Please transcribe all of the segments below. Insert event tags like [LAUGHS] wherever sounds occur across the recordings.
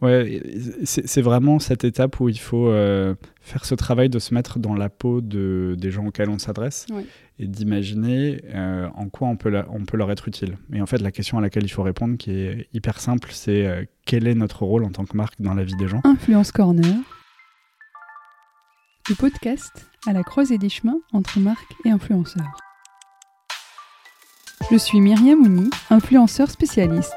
Ouais, c'est vraiment cette étape où il faut euh, faire ce travail de se mettre dans la peau de, des gens auxquels on s'adresse et d'imaginer euh, en quoi on peut, on peut leur être utile. Et en fait, la question à laquelle il faut répondre, qui est hyper simple, c'est euh, quel est notre rôle en tant que marque dans la vie des gens? Influence Corner, le podcast à la croisée des chemins entre marques et influenceurs. Je suis Myriam Ouni, influenceur spécialiste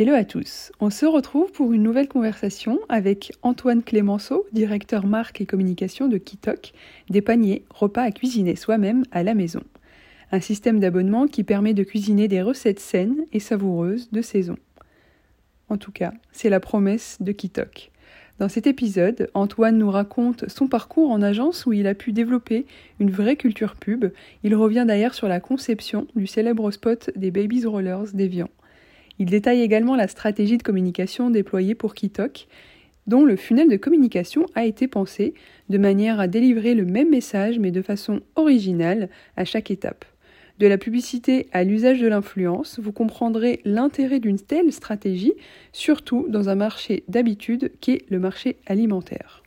Hello à tous, on se retrouve pour une nouvelle conversation avec Antoine Clémenceau, directeur marque et communication de Kitok, des paniers repas à cuisiner soi-même à la maison. Un système d'abonnement qui permet de cuisiner des recettes saines et savoureuses de saison. En tout cas, c'est la promesse de Kitok. Dans cet épisode, Antoine nous raconte son parcours en agence où il a pu développer une vraie culture pub. Il revient d'ailleurs sur la conception du célèbre spot des Babies Rollers d'Evian. Il détaille également la stratégie de communication déployée pour Kitok, dont le funnel de communication a été pensé de manière à délivrer le même message mais de façon originale à chaque étape. De la publicité à l'usage de l'influence, vous comprendrez l'intérêt d'une telle stratégie, surtout dans un marché d'habitude qui est le marché alimentaire.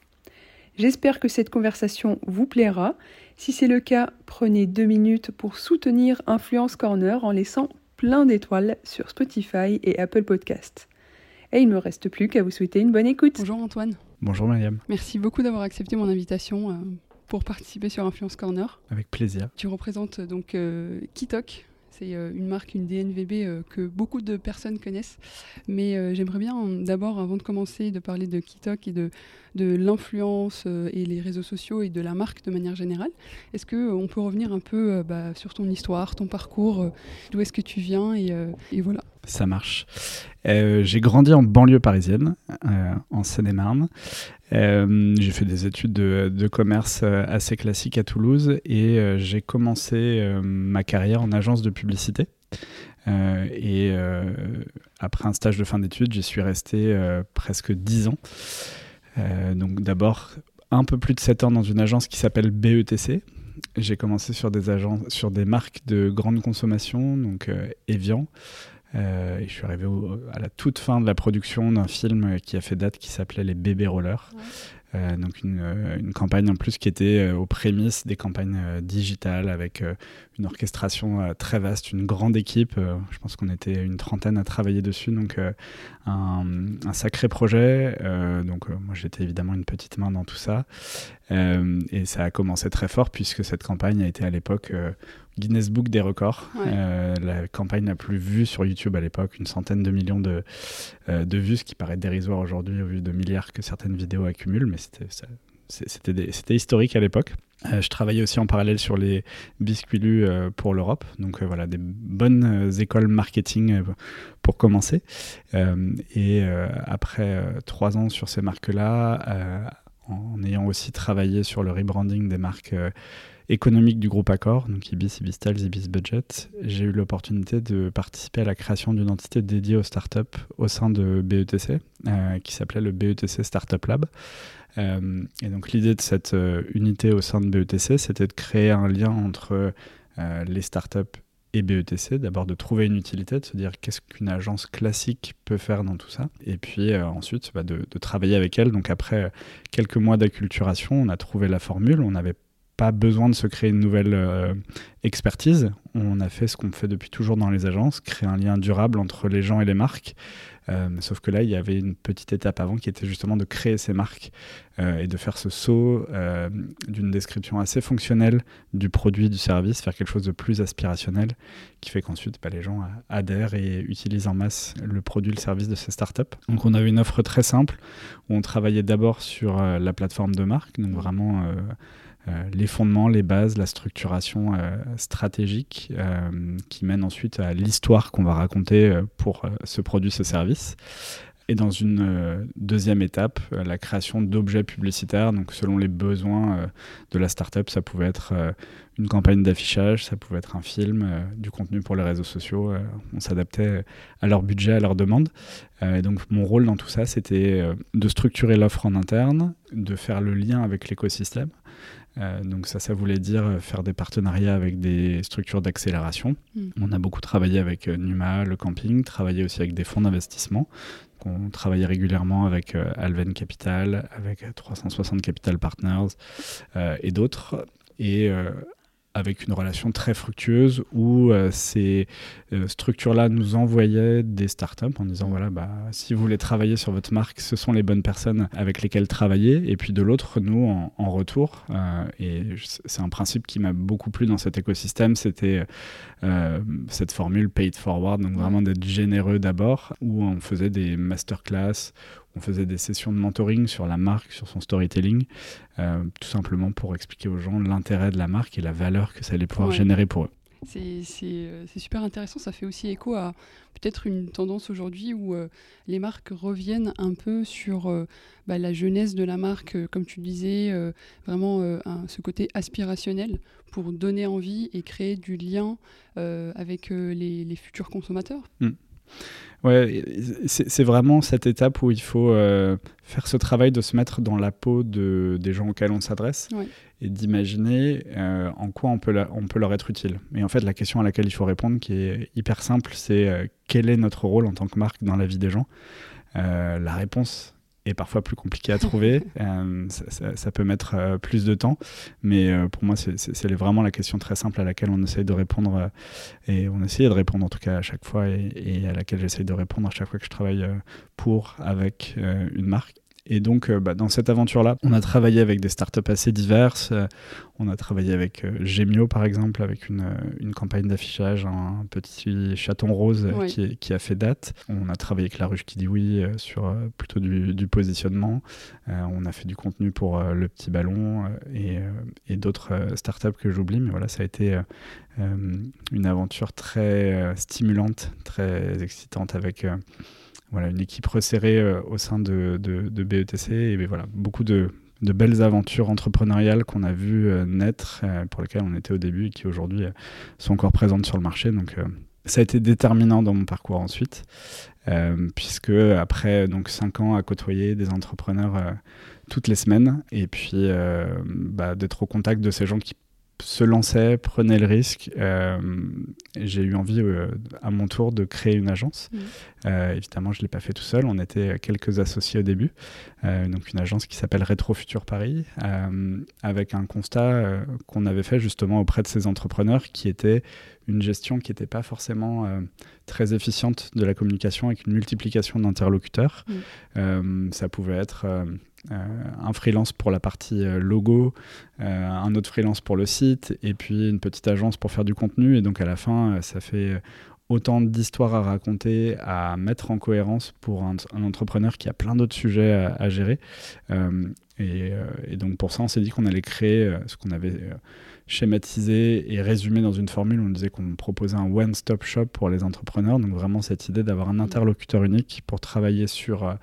J'espère que cette conversation vous plaira. Si c'est le cas, prenez deux minutes pour soutenir Influence Corner en laissant plein d'étoiles sur Spotify et Apple Podcast. Et il ne me reste plus qu'à vous souhaiter une bonne écoute. Bonjour Antoine. Bonjour Mariam. Merci beaucoup d'avoir accepté mon invitation euh, pour participer sur Influence Corner. Avec plaisir. Tu représentes donc euh, Kitok, c'est euh, une marque, une DNVB euh, que beaucoup de personnes connaissent. Mais euh, j'aimerais bien d'abord, avant de commencer, de parler de Kitok et de, l'influence et les réseaux sociaux et de la marque de manière générale. Est-ce qu'on peut revenir un peu bah, sur ton histoire, ton parcours, d'où est-ce que tu viens et voilà. Ça marche. j'ai grandi en banlieue parisienne, en Seine-et-Marne. Euh, j'ai fait des études de, commerce euh, assez classiques à Toulouse et euh, j'ai commencé ma carrière en agence de publicité. et après un stage de fin d'études, j'y suis resté presque 10 ans. donc d'abord un peu plus de 7 ans dans une agence qui s'appelle BETC. J'ai commencé sur des, agences, sur des marques de grande consommation, donc Evian, euh, et je suis arrivé à la toute fin de la production d'un film qui a fait date qui s'appelait Les Bébés Rollers. Euh, donc une, euh, une, campagne en plus qui était aux prémices des campagnes digitales avec une orchestration très vaste, une grande équipe. je pense qu'on était une trentaine à travailler dessus, donc un, un, sacré projet. donc moi j'étais évidemment une petite main dans tout ça. et ça a commencé très fort puisque cette campagne a été à l'époque Guinness Book des records. Euh, la campagne la plus vue sur YouTube à l'époque, une centaine de millions de, euh, de vues, ce qui paraît dérisoire aujourd'hui au vu de milliards que certaines vidéos accumulent, mais c'était historique à l'époque. Euh, je travaillais aussi en parallèle sur les biscuits pour l'Europe, donc voilà, des bonnes écoles marketing pour commencer. et après trois ans sur ces marques-là, en ayant aussi travaillé sur le rebranding des marques économique du groupe Accor, donc Ibis, Ibis Tales, Ibis Budget, j'ai eu l'opportunité de participer à la création d'une entité dédiée aux startups au sein de BETC, euh, qui s'appelait le BETC Startup Lab. Euh, et donc l'idée de cette euh, unité au sein de BETC, c'était de créer un lien entre les startups et BETC, d'abord de trouver une utilité, de se dire qu'est-ce qu'une agence classique peut faire dans tout ça, et puis ensuite bah, de, travailler avec elle. Donc après quelques mois d'acculturation, on a trouvé la formule, on avait pas besoin de se créer une nouvelle euh, expertise. On a fait ce qu'on fait depuis toujours dans les agences, créer un lien durable entre les gens et les marques. Euh, sauf que là, il y avait une petite étape avant qui était justement de créer ces marques euh, et de faire ce saut d'une description assez fonctionnelle du produit, du service, faire quelque chose de plus aspirationnel qui fait qu'ensuite bah, les gens adhèrent et utilisent en masse le produit, le service de ces startups. Donc on avait une offre très simple où on travaillait d'abord sur la plateforme de marque, donc vraiment les fondements, les bases, la structuration euh, stratégique euh, qui mène ensuite à l'histoire qu'on va raconter pour ce produit, ce service. et dans une deuxième étape, la création d'objets publicitaires. Donc selon les besoins de la startup, ça pouvait être une campagne d'affichage, ça pouvait être un film, du contenu pour les réseaux sociaux. on s'adaptait à leur budget, à leurs demandes. et donc mon rôle dans tout ça, c'était de structurer l'offre en interne, de faire le lien avec l'écosystème. Euh, donc ça, ça voulait dire euh, faire des partenariats avec des structures d'accélération. Mm. On a beaucoup travaillé avec euh, Numa, le camping, travaillé aussi avec des fonds d'investissement. On travaillait régulièrement avec Alven Capital, avec 360 Capital Partners et d'autres. Et avec une relation très fructueuse où euh, ces euh, structures-là nous envoyaient des startups en disant voilà, bah, si vous voulez travailler sur votre marque, ce sont les bonnes personnes avec lesquelles travailler. Et puis de l'autre, nous, en, retour, euh, et c'est un principe qui m'a beaucoup plu dans cet écosystème, c'était cette formule paid forward, donc vraiment d'être généreux d'abord, où on faisait des masterclass, on faisait des sessions de mentoring sur la marque, sur son storytelling, euh, tout simplement pour expliquer aux gens l'intérêt de la marque et la valeur que ça allait pouvoir générer pour eux. Euh, c'est super intéressant, ça fait aussi écho à peut-être une tendance aujourd'hui où euh, les marques reviennent un peu sur bah, la jeunesse de la marque, comme tu disais, vraiment ce côté aspirationnel pour donner envie et créer du lien avec les, futurs consommateurs. Mm. Ouais, c'est vraiment cette étape où il faut euh, faire ce travail de se mettre dans la peau de, des gens auxquels on s'adresse et d'imaginer euh, en quoi on peut, on peut leur être utile. Et en fait, la question à laquelle il faut répondre, qui est hyper simple, c'est euh, quel est notre rôle en tant que marque dans la vie des gens? La réponse, est parfois plus compliqué à trouver. [LAUGHS] Euh, ça, peut mettre euh, plus de temps, mais euh, pour moi, c'est vraiment la question très simple à laquelle on essaye de répondre, et on essaye de répondre en tout cas à chaque fois, et, et à laquelle j'essaye de répondre à chaque fois que je travaille pour, avec une marque. Et donc, euh, bah, dans cette aventure-là, on a travaillé avec des startups assez diverses. Euh, on a travaillé avec euh, Gemio, par exemple, avec une, une campagne d'affichage, un petit chaton rose qui, qui, a fait date. On a travaillé avec La Ruche qui dit oui sur plutôt du, du positionnement. on a fait du contenu pour Le Petit Ballon et, et d'autres startups que j'oublie. Mais voilà, ça a été une aventure très stimulante, très excitante avec voilà, une équipe resserrée euh, au sein de, de, BETC et ben voilà, beaucoup de, de, belles aventures entrepreneuriales qu'on a vues euh, naître, euh, pour lesquelles on était au début et qui aujourd'hui sont encore présentes sur le marché. Donc ça a été déterminant dans mon parcours ensuite, puisque après donc cinq ans à côtoyer des entrepreneurs toutes les semaines et puis bah, d'être au contact de ces gens qui se lançait, prenait le risque. Euh, j'ai eu envie euh, à mon tour de créer une agence. Mmh. Euh, évidemment, je ne l'ai pas fait tout seul. On était quelques associés au début. donc une agence qui s'appelle Rétro Futur Paris, avec un constat qu'on avait fait justement auprès de ces entrepreneurs qui était une gestion qui n'était pas forcément très efficiente de la communication avec une multiplication d'interlocuteurs. Mmh. ça pouvait être un freelance pour la partie euh, logo, euh, un autre freelance pour le site, et puis une petite agence pour faire du contenu. Et donc à la fin, ça fait autant d'histoires à raconter, à mettre en cohérence pour un, entrepreneur qui a plein d'autres sujets à, gérer. et, donc pour ça, on s'est dit qu'on allait créer ce qu'on avait schématisé et résumé dans une formule. On disait qu'on proposait un one-stop shop pour les entrepreneurs. Donc vraiment cette idée d'avoir un interlocuteur unique pour travailler sur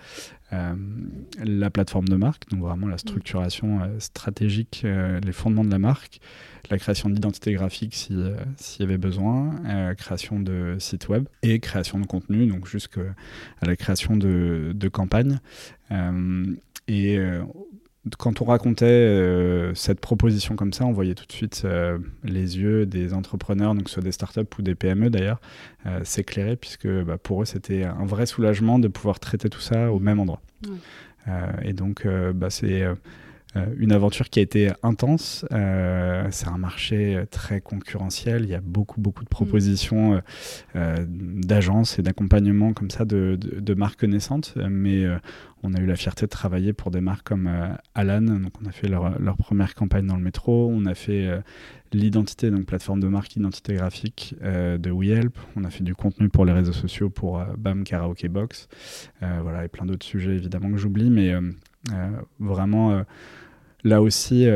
euh, la plateforme de marque, donc vraiment la structuration euh, stratégique, euh, les fondements de la marque, la création d'identité graphique s'il y avait besoin, création de site web et création de contenu, donc jusqu'à la création de, de campagnes. et quand on racontait euh, cette proposition comme ça, on voyait tout de suite euh, les yeux des entrepreneurs, donc soit des startups ou des PME d'ailleurs, euh, s'éclairer, puisque bah, pour eux, c'était un vrai soulagement de pouvoir traiter tout ça au même endroit. et donc, bah, c'est une aventure qui a été intense. c'est un marché très concurrentiel. Il y a beaucoup, beaucoup de propositions d'agences et d'accompagnement comme ça de, de, de marques naissantes. Mais on a eu la fierté de travailler pour des marques comme euh, Alan, donc on a fait leur, première campagne dans le métro, on a fait euh, l'identité, donc plateforme de marque identité graphique euh, de WeHelp, on a fait du contenu pour les réseaux sociaux pour BAM Karaoke Box, voilà, et plein d'autres sujets évidemment que j'oublie, mais vraiment là aussi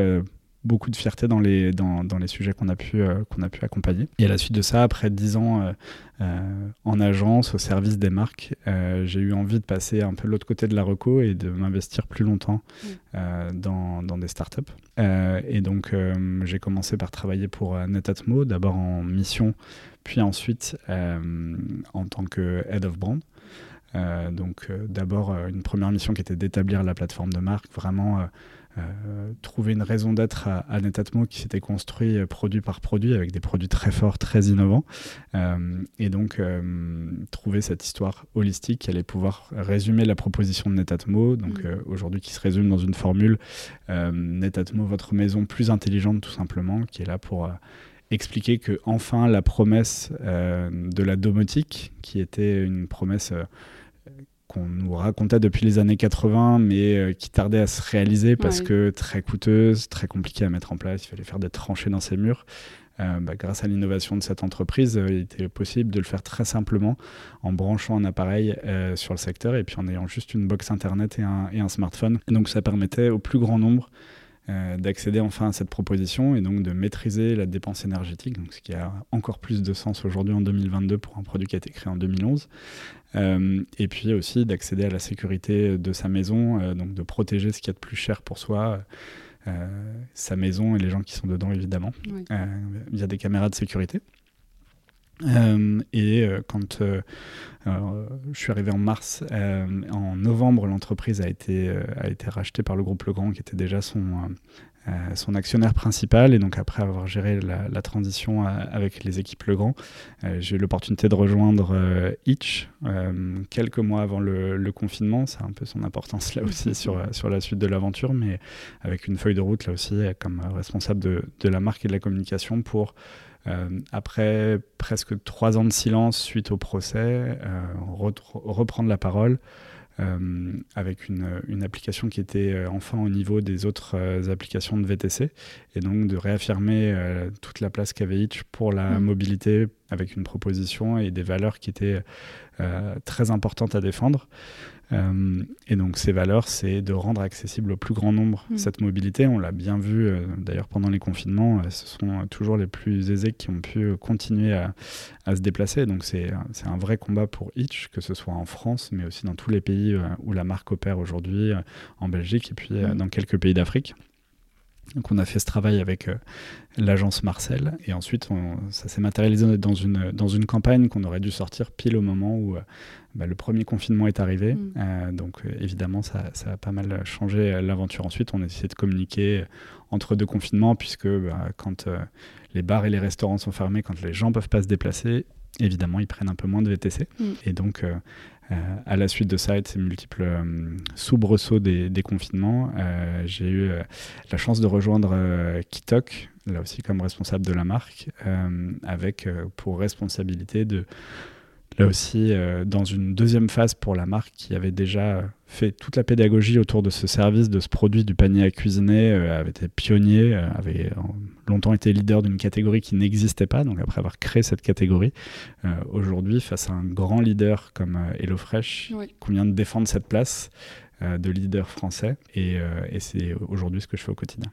beaucoup de fierté dans les, dans, dans les sujets qu'on a, pu qu'on a pu accompagner. Et à la suite de ça, après 10 ans en agence, au service des marques, j'ai eu envie de passer un peu l'autre côté de la reco et de m'investir plus longtemps dans, dans, des startups. et donc, j'ai commencé par travailler pour Netatmo, d'abord en mission, puis ensuite en tant que head of brand. Euh, donc euh, d'abord euh, une première mission qui était d'établir la plateforme de marque, vraiment trouver une raison d'être à, Netatmo qui s'était construit produit par produit avec des produits très forts, très innovants. et donc trouver cette histoire holistique qui allait pouvoir résumer la proposition de Netatmo, donc mmh. aujourd'hui qui se résume dans une formule Netatmo, votre maison plus intelligente tout simplement, qui est là pour expliquer que enfin la promesse de la domotique, qui était une promesse qu'on nous racontait depuis les années 80, mais euh, qui tardait à se réaliser parce que très coûteuse, très compliquée à mettre en place. Il fallait faire des tranchées dans ses murs. Euh, bah, grâce à l'innovation de cette entreprise, euh, il était possible de le faire très simplement en branchant un appareil sur le secteur et puis en ayant juste une box internet et un, et un smartphone. Et donc ça permettait au plus grand nombre d'accéder enfin à cette proposition et donc de maîtriser la dépense énergétique, donc ce qui a encore plus de sens aujourd'hui en 2022 pour un produit qui a été créé en 2011. Euh, et puis aussi d'accéder à la sécurité de sa maison, euh, donc de protéger ce qu'il y a de plus cher pour soi. Euh, sa maison et les gens qui sont dedans évidemment, via des caméras de sécurité. Et quand je suis arrivé en mars, en novembre, l'entreprise a été, a été rachetée par le groupe Legrand, qui était déjà son, euh, son actionnaire principal. Et donc après avoir géré la, transition euh, avec les équipes Legrand, euh, j'ai eu l'opportunité de rejoindre Itch quelques mois avant le, confinement. Ça a un peu son importance là aussi [LAUGHS] sur, sur la suite de l'aventure, mais avec une feuille de route là aussi comme responsable de, de la marque et de la communication pour après presque trois ans de silence suite au procès, reprendre la parole, euh, avec une, une, application qui était euh, enfin au niveau des autres euh, applications de VTC, et donc de réaffirmer toute la place qu'avait Itch pour la mm. mobilité avec une proposition et des valeurs qui étaient très importantes à défendre. Euh, et donc ces valeurs, c'est de rendre accessible au plus grand nombre mm. cette mobilité. On l'a bien vu euh, d'ailleurs pendant les confinements, euh, ce sont toujours les plus aisés qui ont pu continuer à, se déplacer. Donc c'est un vrai combat pour Itch, que ce soit en France, mais aussi dans tous les pays où la marque opère aujourd'hui, en Belgique et puis mm. dans quelques pays d'Afrique. Donc on a fait ce travail avec l'agence Marcel et ensuite ça s'est matérialisé dans une, dans une campagne qu'on aurait dû sortir pile au moment où bah, le premier confinement est arrivé. Mm. Euh, donc euh, évidemment, ça, ça, a pas mal changé euh, l'aventure ensuite. On a essayé de communiquer entre deux confinements, puisque bah, quand les bars et les restaurants sont fermés, quand les gens ne peuvent pas se déplacer, évidemment, ils prennent un peu moins de VTC. Mm. Et donc, à la suite de ça et de ces multiples soubresauts des, des confinements, j'ai eu la chance de rejoindre Kitok, là aussi comme responsable de la marque, avec pour responsabilité de là aussi euh, dans une deuxième phase pour la marque qui avait déjà fait toute la pédagogie autour de ce service, de ce produit du panier à cuisiner, euh, avait été pionnier, euh, avait longtemps été leader d'une catégorie qui n'existait pas. Donc après avoir créé cette catégorie, aujourd'hui face à un grand leader comme HelloFresh, oui. qui vient de défendre cette place, euh, de leader français. Euh, et, c'est aujourd'hui ce que je fais au quotidien.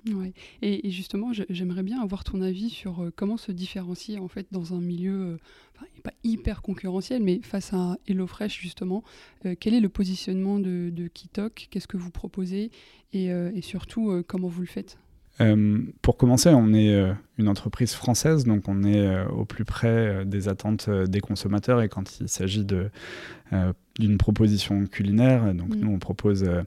Et, justement, j'aimerais bien avoir ton avis sur euh, comment se différencier en fait dans un milieu pas hyper concurrentiel, mais face à HelloFresh justement. quel est le positionnement de, de Kitok Qu'est-ce que vous proposez et, et surtout comment vous le faites? Pour commencer, on est une entreprise française, donc on est au plus près des attentes des consommateurs et quand il s'agit de d'une proposition culinaire. Donc mm. nous, on propose euh,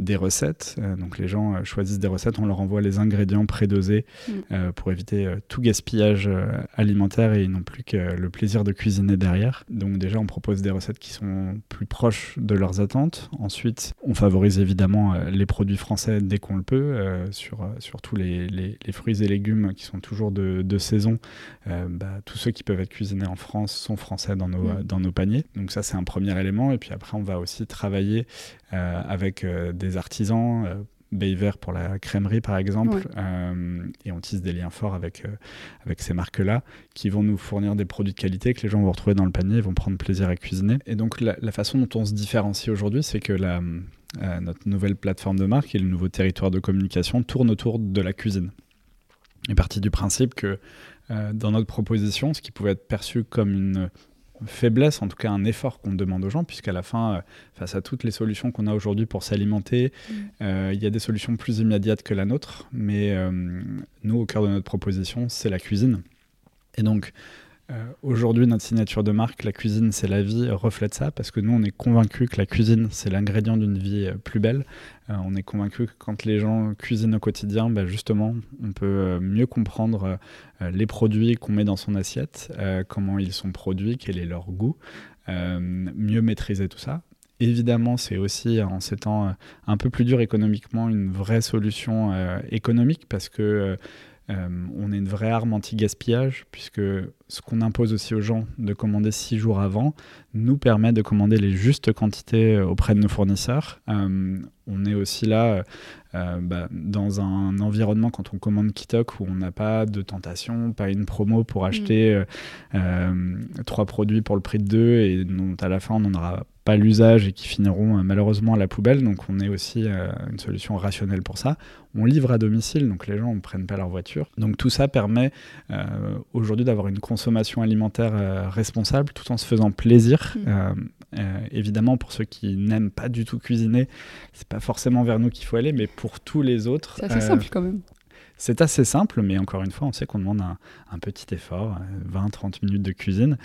des recettes. Euh, donc les gens euh, choisissent des recettes, on leur envoie les ingrédients prédosés mm. euh, pour éviter tout gaspillage alimentaire et non plus que le plaisir de cuisiner derrière. Donc déjà on propose des recettes qui sont plus proches de leurs attentes. Ensuite on favorise évidemment les produits français dès qu'on le peut, sur, surtout les, les, fruits et légumes qui sont toujours de, de saison. Bah, tous ceux qui peuvent être cuisinés en France sont français dans nos, mm. dans nos paniers. Donc ça c'est un premier élément. Et puis après on va aussi travailler avec des artisans. Euh, Bayver pour la crèmerie par exemple, euh, et on tisse des liens forts avec, euh, avec ces marques-là qui vont nous fournir des produits de qualité que les gens vont retrouver dans le panier et vont prendre plaisir à cuisiner. Et donc la, façon dont on se différencie aujourd'hui, c'est que la, notre nouvelle plateforme de marque et le nouveau territoire de communication tournent autour de la cuisine. est parti du principe que dans notre proposition, ce qui pouvait être perçu comme une faiblesse, en tout cas un effort qu'on demande aux gens, puisqu'à la fin, euh, face à toutes les solutions qu'on a aujourd'hui pour s'alimenter, mm. euh, il y a des solutions plus immédiates que la nôtre, mais euh, nous, au cœur de notre proposition, c'est la cuisine. Et donc, euh, aujourd'hui, notre signature de marque, la cuisine, c'est la vie, reflète ça parce que nous, on est convaincus que la cuisine, c'est l'ingrédient d'une vie euh, plus belle. Euh, on est convaincus que quand les gens cuisinent au quotidien, bah, justement, on peut mieux comprendre les produits qu'on met dans son assiette, comment ils sont produits, quel est leur goût, mieux maîtriser tout ça. Évidemment, c'est aussi en ces temps un peu plus dur économiquement une vraie solution économique parce que euh, on est une vraie arme anti-gaspillage, puisque ce qu'on impose aussi aux gens de commander six jours avant nous permet de commander les justes quantités euh, auprès de nos fournisseurs. Euh, on est aussi là bah, dans un environnement, quand on commande Kitok, où on n'a pas de tentation, pas une promo pour acheter mm. trois produits pour le prix de deux et dont à la fin on n'en aura pas l'usage et qui finiront malheureusement à la poubelle. Donc on est aussi une solution rationnelle pour ça. On livre à domicile, donc les gens ne prennent pas leur voiture. Donc tout ça permet aujourd'hui d'avoir une consommation alimentaire euh, responsable tout en se faisant plaisir. Mm. Euh, euh, évidemment, pour ceux qui n'aiment pas du tout cuisiner, c'est pas forcément vers nous qu'il faut aller, mais pour tous les autres. C'est assez simple quand même. C'est assez simple, mais encore une fois, on sait qu'on demande un, petit effort, 20-30 minutes de cuisine,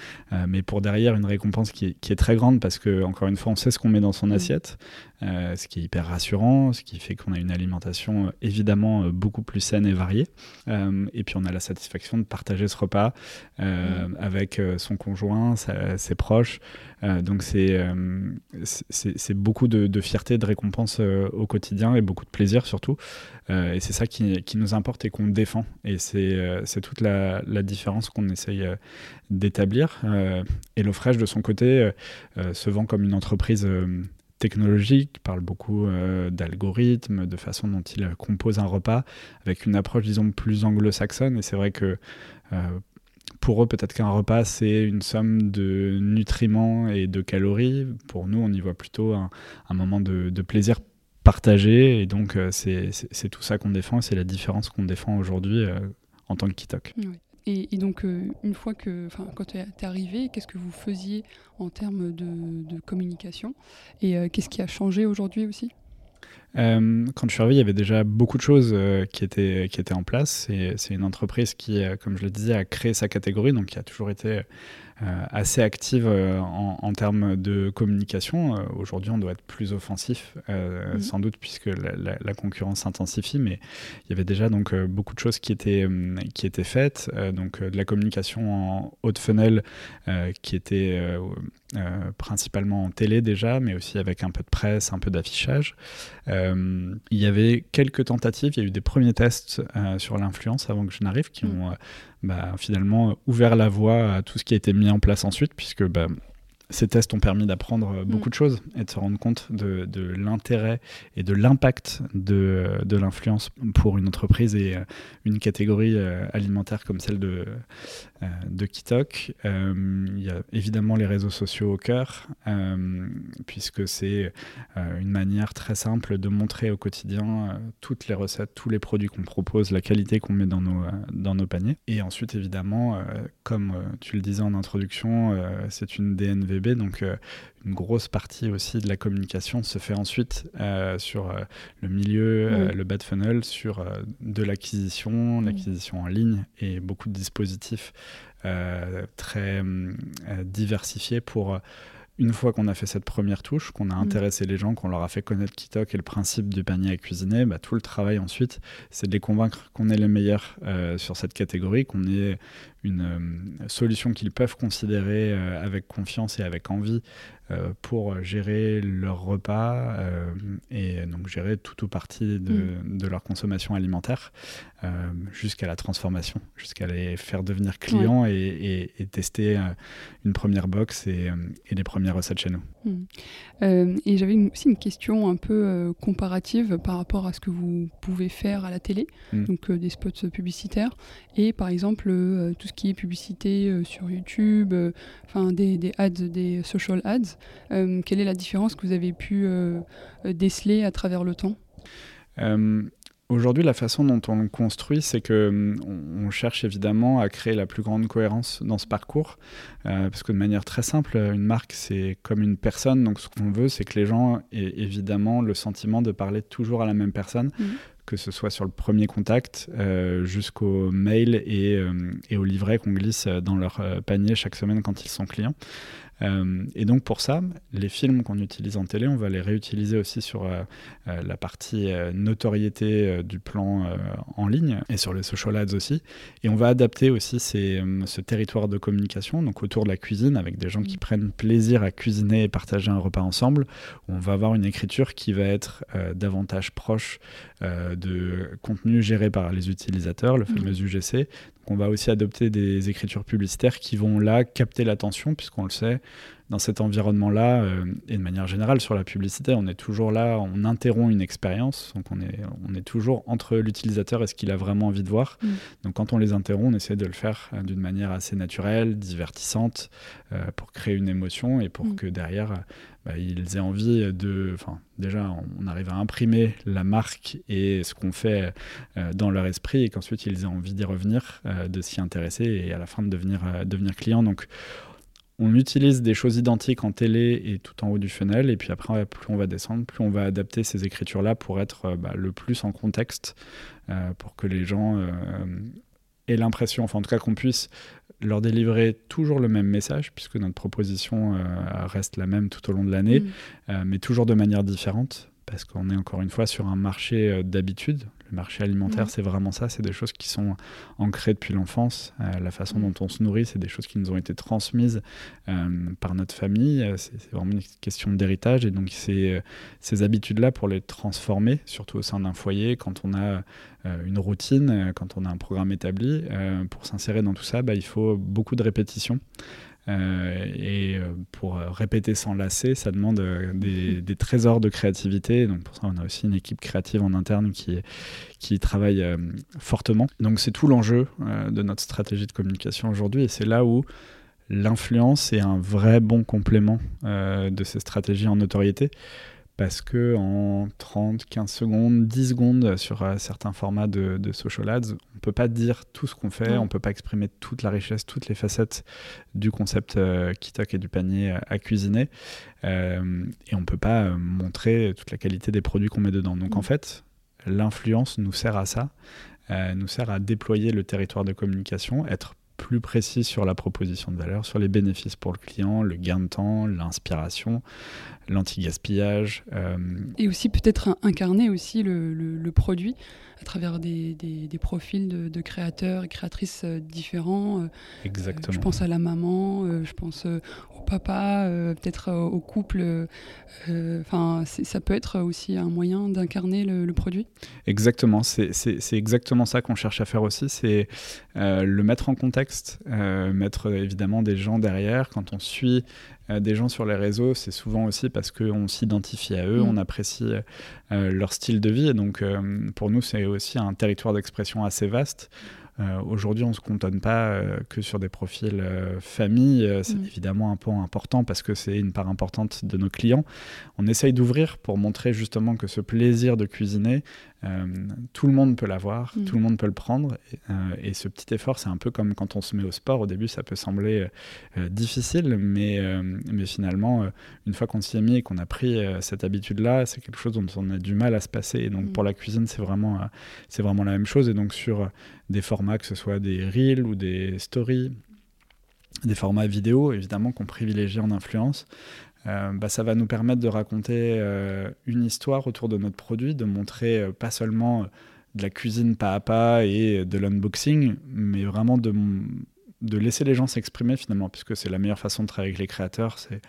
mais pour derrière une récompense qui est, qui est, très grande parce que, encore une fois, on sait ce qu'on met dans son mm. assiette. Euh, ce qui est hyper rassurant, ce qui fait qu'on a une alimentation euh, évidemment euh, beaucoup plus saine et variée. et puis on a la satisfaction de partager ce repas mmh. avec son conjoint, ses proches. donc c'est c'est beaucoup de, fierté, de récompense au quotidien et beaucoup de plaisir surtout. et c'est ça qui, qui, nous importe et qu'on défend. Et c'est toute la, la différence qu'on essaye d'établir. et l'eau fraîche de son côté se vend comme une entreprise technologique, parle beaucoup euh, d'algorithmes, de façon dont il compose un repas, avec une approche, disons, plus anglo-saxonne. Et c'est vrai que euh, pour eux, peut-être qu'un repas, c'est une somme de nutriments et de calories. Pour nous, on y voit plutôt un, moment de, plaisir partagé. Et donc, euh, c'est tout ça qu'on défend. C'est la différence qu'on défend aujourd'hui en tant que Kitok. Et, donc, euh, une fois que, quand tu es, arrivé, qu'est-ce que vous faisiez en termes de, communication Et euh, qu'est-ce qui a changé aujourd'hui aussi? Euh, quand je suis arrivé, il y avait déjà beaucoup de choses qui, étaient, qui étaient en place. C'est une entreprise qui, comme je le disais, a créé sa catégorie, donc qui a toujours été assez active euh, en, termes de communication. Euh, aujourd'hui, on doit être plus offensif, mhm. sans doute, puisque la, concurrence s'intensifie, mais il y avait déjà donc beaucoup de choses qui étaient, qui étaient faites. donc de la communication en haute funnel qui était principalement en télé déjà, mais aussi avec un peu de presse, un peu d'affichage. il y avait quelques tentatives, il y a eu des premiers tests sur l'influence avant que je n'arrive qui mhm. ont bah, finalement ouvert la voie à tout ce qui a été mis en place ensuite, puisque bah, ces tests ont permis d'apprendre euh, beaucoup mm. de choses et de se rendre compte de, l'intérêt et de l'impact de, de l'influence pour une entreprise et euh, une catégorie euh, alimentaire comme celle de, de Kitok. il y a évidemment les réseaux sociaux au cœur, puisque c'est une manière très simple de montrer au quotidien toutes les recettes, tous les produits qu'on propose, la qualité qu'on met dans nos, dans nos paniers. Et ensuite, évidemment, comme tu le disais en introduction, c'est une DNV donc euh, une grosse partie aussi de la communication se fait ensuite euh, sur euh, le milieu, le bad funnel, sur de l'acquisition, l'acquisition en ligne et beaucoup de dispositifs très diversifiés pour une fois qu'on a fait cette première touche, qu'on a mm. intéressé les gens, qu'on leur a fait connaître Kitok et le principe du panier à cuisiner, bah, tout le travail ensuite, c'est de les convaincre qu'on est les meilleurs euh, sur cette catégorie, qu'on est une euh, solution qu'ils peuvent considérer euh, avec confiance et avec envie euh, pour gérer leur repas et donc gérer tout ou partie de, mm. de, leur consommation alimentaire jusqu'à la transformation, jusqu'à les faire devenir clients et, et, tester une première box et, et, les premières recettes chez nous. Mm. et j'avais aussi une question un peu comparative par rapport à ce que vous pouvez faire à la télé, mm. donc des spots publicitaires et par exemple tout ce qui est publicité sur YouTube, enfin des, des ads, des social ads. Euh, quelle est la différence que vous avez pu euh, déceler à travers le temps? Euh, Aujourd'hui, la façon dont on le construit, c'est que hum, on, cherche évidemment à créer la plus grande cohérence dans ce parcours, euh, parce que de manière très simple, une marque c'est comme une personne. Donc, ce qu'on veut, c'est que les gens aient évidemment le sentiment de parler toujours à la même personne, mmh. que ce soit sur le premier contact euh, jusqu'au mail et, euh, et, au livret qu'on glisse dans leur panier chaque semaine quand ils sont clients. Euh, et donc pour ça, les films qu'on utilise en télé, on va les réutiliser aussi sur euh, euh, la partie notoriété du plan en ligne et sur les social ads aussi. Et on va adapter aussi ces, ce territoire de communication, donc autour de la cuisine, avec des gens qui mmh. prennent plaisir à cuisiner et partager un repas ensemble. On va avoir une écriture qui va être davantage proche de contenu géré par les utilisateurs, le mmh. fameux UGC, on va aussi adopter des écritures publicitaires qui vont là capter l'attention, puisqu'on le sait, dans cet environnement-là, euh, et de manière générale sur la publicité, on est toujours là, on interrompt une expérience, donc on est, on est toujours entre l'utilisateur et ce qu'il a vraiment envie de voir. Mm. Donc quand on les interrompt, on essaie de le faire euh, d'une manière assez naturelle, divertissante, euh, pour créer une émotion et pour mm. que derrière, bah, ils aient envie de... Enfin, déjà, on arrive à imprimer la marque et ce qu'on fait dans leur esprit et qu'ensuite ils aient envie d'y revenir, de s'y intéresser et à la fin de devenir, devenir client. Donc on utilise des choses identiques en télé et tout en haut du funnel, et puis après, plus on va descendre, plus on va adapter ces écritures-là pour être euh, bah, le plus en contexte, euh, pour que les gens euh, aient l'impression, enfin en tout cas qu'on puisse leur délivrer toujours le même message, puisque notre proposition reste la même tout au long de l'année, mmh. mais toujours de manière différente, parce qu'on est encore une fois sur un marché d'habitude. Le marché alimentaire, c'est vraiment ça. C'est des choses qui sont ancrées depuis l'enfance. Euh, la façon dont on se nourrit, c'est des choses qui nous ont été transmises euh, par notre famille. Euh, c'est vraiment une question d'héritage. Et donc, ces habitudes-là pour les transformer, surtout au sein d'un foyer, quand on a une routine, quand on a un programme établi, pour s'insérer dans tout ça, bah, il faut beaucoup de répétitions. Euh, et euh, pour euh, répéter sans lasser, ça demande [LAUGHS] des, trésors de créativité. Donc pour ça, on a aussi une équipe créative en interne qui, qui travaille fortement. Donc c'est tout l'enjeu de notre stratégie de communication aujourd'hui. Et c'est là où l'influence est un vrai bon complément de ces stratégies en notoriété parce que en 30, 15 secondes, 10 secondes sur euh, certains formats de, social ads, on peut pas dire tout ce qu'on fait, on peut pas exprimer toute la richesse, toutes les facettes du concept euh, Kitok et du panier euh, à cuisiner, et on peut pas montrer toute la qualité des produits qu'on met dedans. Donc en fait, l'influence nous sert à ça, nous sert à déployer le territoire de communication, être plus précis sur la proposition de valeur, sur les bénéfices pour le client, le gain de temps, l'inspiration, l'anti-gaspillage. Euh, Et aussi peut-être incarner aussi le, le, produit à travers des, des, profils de, de, créateurs et créatrices euh, différents. Euh, Exactement. je pense à la maman, je pense au papa, peut-être au couple. Enfin, ça peut être aussi un moyen d'incarner le, produit. Exactement, c'est exactement ça qu'on cherche à faire aussi, c'est le mettre en contexte, mettre évidemment des gens derrière. Quand on suit euh, des gens sur les réseaux, c'est souvent aussi parce qu'on s'identifie à eux, mm. on apprécie euh, leur style de vie. Et donc, euh, pour nous, c'est aussi un territoire d'expression assez vaste. Aujourd'hui, on ne se cantonne pas que sur des profils famille. c'est mm. évidemment un point important parce que c'est une part importante de nos clients. On essaye d'ouvrir pour montrer justement que ce plaisir de cuisiner, euh, tout le monde peut l'avoir, mm. tout le monde peut le prendre. Euh, et, ce petit effort, c'est un peu comme quand on se met au sport. Au début, ça peut sembler euh, difficile, mais, mais finalement, une fois qu'on s'y est mis et qu'on a pris cette habitude-là, c'est quelque chose dont on a du mal à se passer. Et donc, mm. pour la cuisine, c'est vraiment, c'est vraiment la même chose. Et donc, sur des formats, que ce soit des reels ou des stories, des formats vidéo, évidemment, qu'on privilégie en influence. Euh, bah, ça va nous permettre de raconter euh, une histoire autour de notre produit, de montrer euh, pas seulement de la cuisine pas à pas et de l'unboxing, mais vraiment de, de laisser les gens s'exprimer finalement, puisque c'est la meilleure façon de travailler avec les créateurs, c'est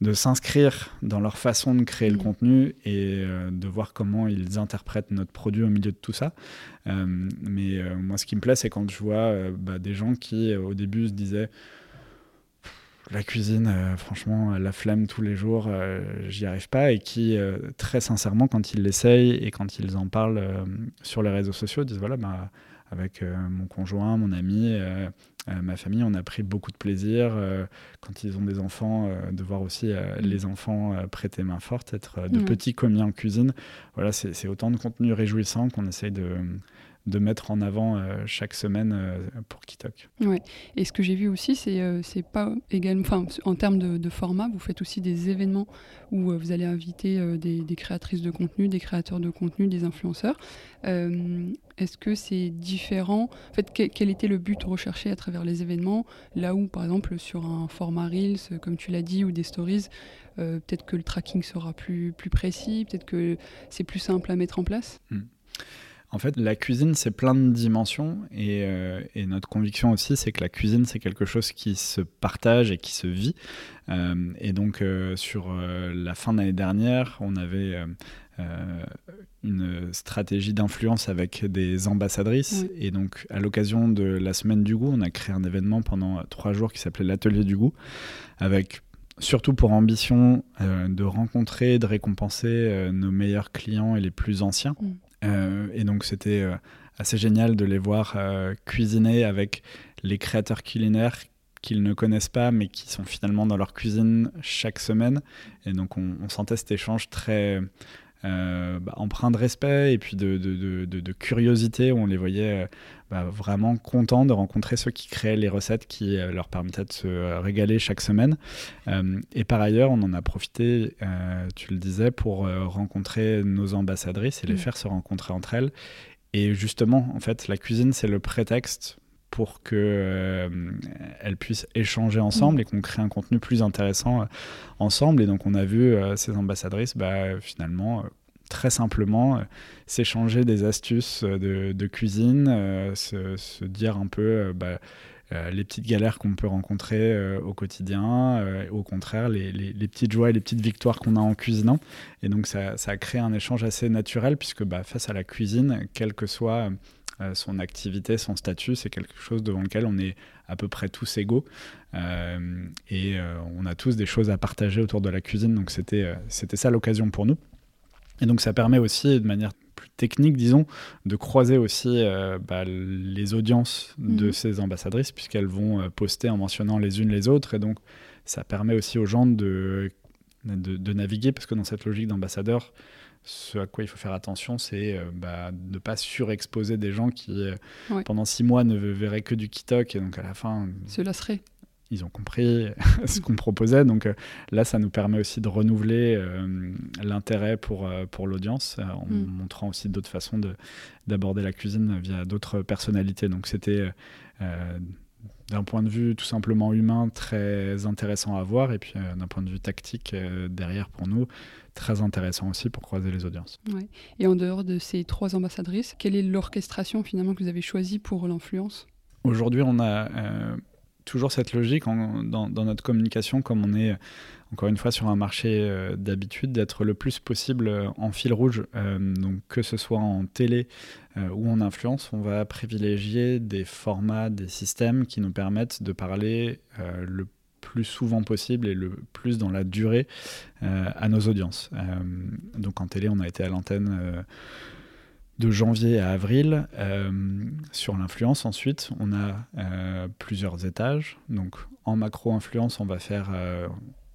de s'inscrire dans leur façon de créer le mmh. contenu et de voir comment ils interprètent notre produit au milieu de tout ça. mais moi, ce qui me plaît, c'est quand je vois bah, des gens qui, au début, se disaient la cuisine, euh, franchement, la flemme tous les jours, euh, j'y arrive pas. Et qui, euh, très sincèrement, quand ils l'essayent et quand ils en parlent sur les réseaux sociaux, disent voilà, bah, avec mon conjoint, mon ami, ma famille, on a pris beaucoup de plaisir quand ils ont des enfants, de voir aussi mmh. les enfants prêter main forte, être de mmh. petits commis en cuisine. Voilà, c'est autant de contenu réjouissant qu'on essaye de de mettre en avant euh, chaque semaine euh, pour Kitok. Ouais. Et ce que j'ai vu aussi, c'est euh, c'est pas également, enfin, en termes de, format, vous faites aussi des événements où vous allez inviter des, créatrices de contenu, des créateurs de contenu, des influenceurs. Est-ce que c'est différent? En fait, quel, était le but recherché à travers les événements? Là où, par exemple, sur un format Reels, comme tu l'as dit, ou des stories, peut-être que le tracking sera plus, plus précis, peut-être que c'est plus simple à mettre en place? Hmm. En fait, la cuisine, c'est plein de dimensions euh, et, notre conviction aussi, c'est que la cuisine, c'est quelque chose qui se partage et qui se vit. Euh, et donc, euh, sur la fin de l'année dernière, on avait une stratégie d'influence avec des ambassadrices. Et donc, à l'occasion de la semaine du goût, on a créé un événement pendant trois jours qui s'appelait l'Atelier du goût, avec surtout pour ambition de rencontrer, de récompenser nos meilleurs clients et les plus anciens. Mm. Euh, et donc c'était euh, assez génial de les voir euh, cuisiner avec les créateurs culinaires qu'ils ne connaissent pas, mais qui sont finalement dans leur cuisine chaque semaine. Et donc on, sentait cet échange très bah, empreint de respect et puis de, de, de, curiosité, où on les voyait bah, vraiment contents de rencontrer ceux qui créaient les recettes qui leur permettaient de se régaler chaque semaine. et par ailleurs, on en a profité, tu le disais, pour rencontrer nos ambassadrices et les mmh. faire se rencontrer entre elles. Et justement, en fait, la cuisine, c'est le prétexte pour qu'elles euh, puissent échanger ensemble et qu'on crée un contenu plus intéressant euh, ensemble. Et donc on a vu euh, ces ambassadrices bah, finalement très simplement s'échanger des astuces de, cuisine, se, dire un peu bah, les petites galères qu'on peut rencontrer au quotidien, au contraire les, les, petites joies et les petites victoires qu'on a en cuisinant. Et donc ça, ça, a créé un échange assez naturel puisque bah, face à la cuisine, quel que soit euh, son activité, son statut, c'est quelque chose devant lequel on est à peu près tous égaux. Euh, et euh, on a tous des choses à partager autour de la cuisine. Donc c'était c'était ça l'occasion pour nous. Et donc ça permet aussi, de manière plus technique, disons, de croiser aussi bah, les audiences de mhm. ces ambassadrices, puisqu'elles vont poster en mentionnant les unes les autres. Et donc ça permet aussi aux gens de, de, de naviguer, parce que dans cette logique d'ambassadeur, ce à quoi il faut faire attention, c'est euh, bah, de ne pas surexposer des gens qui, euh, pendant six mois, ne verraient que du Kitok et donc à la fin. Se lasseraient. Ils ont compris [LAUGHS] ce qu'on proposait. Donc euh, là, ça nous permet aussi de renouveler l'intérêt pour, pour l'audience, en mm. montrant aussi d'autres façons d'aborder la cuisine via d'autres personnalités. Donc c'était d'un point de vue tout simplement humain très intéressant à voir et puis d'un point de vue tactique derrière pour nous très intéressant aussi pour croiser les audiences. Et en dehors de ces trois ambassadrices, quelle est l'orchestration finalement que vous avez choisie pour l'influence? Aujourd'hui, on a euh, toujours cette logique dans, notre communication, comme on est encore une fois sur un marché euh, d'habitude, d'être le plus possible euh, en fil rouge. donc que ce soit en télé ou en influence, on va privilégier des formats, des systèmes qui nous permettent de parler le plus souvent possible et le plus dans la durée euh, à nos audiences. Euh, donc en télé, on a été à l'antenne euh, de janvier à avril. sur l'influence, ensuite, on a plusieurs étages. Donc en macro-influence, on va faire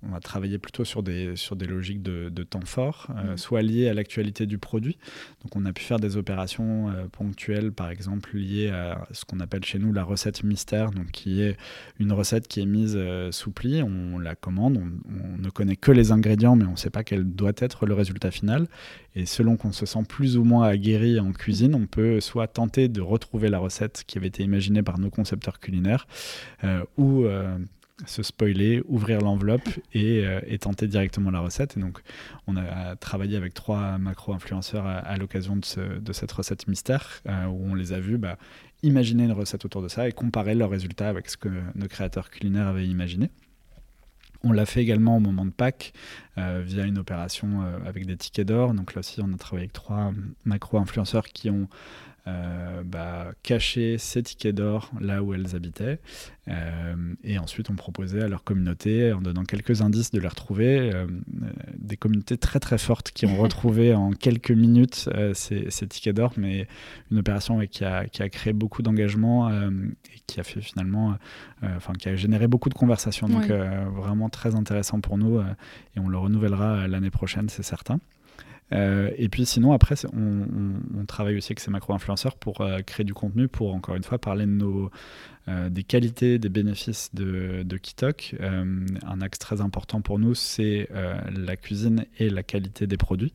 on va travailler plutôt sur des, sur des logiques de, temps fort, euh, mmh. soit liées à l'actualité du produit. Donc on a pu faire des opérations euh, ponctuelles, par exemple liées à ce qu'on appelle chez nous la recette mystère, donc qui est une recette qui est mise euh, sous pli, on la commande, on, ne connaît que les ingrédients, mais on ne sait pas quel doit être le résultat final. Et selon qu'on se sent plus ou moins aguerri en cuisine, on peut soit tenter de retrouver la recette qui avait été imaginée par nos concepteurs culinaires, ou se spoiler, ouvrir l'enveloppe euh, et, tenter directement la recette. Et donc, on a travaillé avec trois macro-influenceurs à, l'occasion de, cette recette mystère, euh, où on les a vus bah, imaginer une recette autour de ça et comparer leurs résultats avec ce que nos créateurs culinaires avaient imaginé. On l'a fait également au moment de Pâques euh, via une opération avec des tickets d'or. Donc là aussi, on a travaillé avec trois macro-influenceurs qui ont bah, cacher ces tickets d'or là où elles habitaient. et ensuite, on proposait à leur communauté, en donnant quelques indices de les retrouver, des communautés très très fortes qui ont [LAUGHS] retrouvé en quelques minutes ces, ces, tickets d'or, mais une opération qui, a, qui, a, créé beaucoup d'engagement et qui a fait finalement, enfin, qui a généré beaucoup de conversations. Donc, vraiment très intéressant pour nous et on le renouvellera l'année prochaine, c'est certain. Euh, et puis sinon, après, on, travaille aussi avec ces macro-influenceurs pour euh, créer du contenu, pour encore une fois parler de nos, euh, des qualités, des bénéfices de, de Kitok. un axe très important pour nous, c'est la cuisine et la qualité des produits.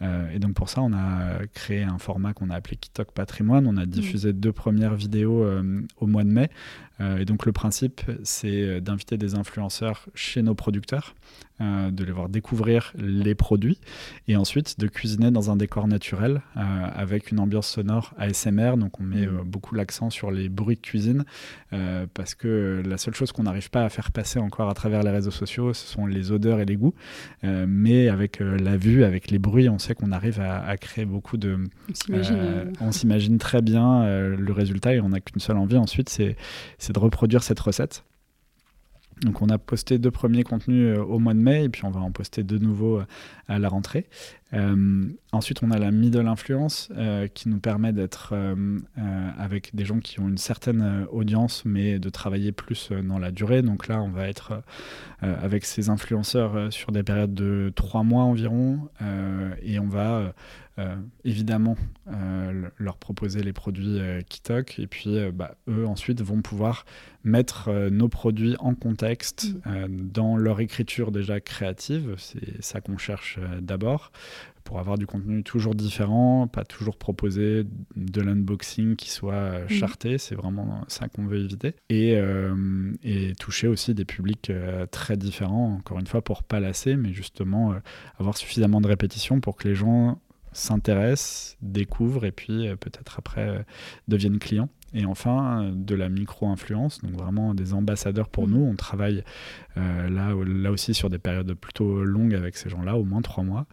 Et donc pour ça, on a créé un format qu'on a appelé Kitok Patrimoine. On a diffusé deux premières vidéos au mois de mai. et donc le principe, c'est d'inviter des influenceurs chez nos producteurs euh, de les voir découvrir les produits et ensuite de cuisiner dans un décor naturel euh, avec une ambiance sonore ASMR. Donc on met mm. euh, beaucoup l'accent sur les bruits de cuisine parce que la seule chose qu'on n'arrive pas à faire passer encore à travers les réseaux sociaux, ce sont les odeurs et les goûts. mais avec la vue, avec les bruits, on qu'on arrive à, créer beaucoup de... On s'imagine très bien le résultat et on n'a qu'une seule envie ensuite, c'est de reproduire cette recette. Donc on a posté deux premiers contenus euh, au mois de mai et puis on va en poster de nouveaux euh, à la rentrée. Euh, ensuite on a la middle influence qui nous permet d'être avec des gens qui ont une certaine audience mais de travailler plus dans la durée. Donc là on va être avec ces influenceurs sur des périodes de trois mois environ et on va évidemment euh, leur proposer les produits euh, Kitok et puis bah, eux ensuite vont pouvoir mettre nos produits en contexte mm. dans leur écriture déjà créative, c'est ça qu'on cherche d'abord pour avoir du contenu toujours différent, pas toujours proposer de l'unboxing qui soit mm. charté, c'est vraiment ça qu'on veut éviter. Et, et, toucher aussi des publics très différents, encore une fois, pour pas lasser, mais justement avoir suffisamment de répétitions pour que les gens s'intéressent, découvrent et puis euh, peut-être après euh, deviennent clients. Et enfin, de la micro-influence, donc vraiment des ambassadeurs pour mmh. nous. On travaille euh, là, là aussi sur des périodes plutôt longues avec ces gens-là, au moins trois mois,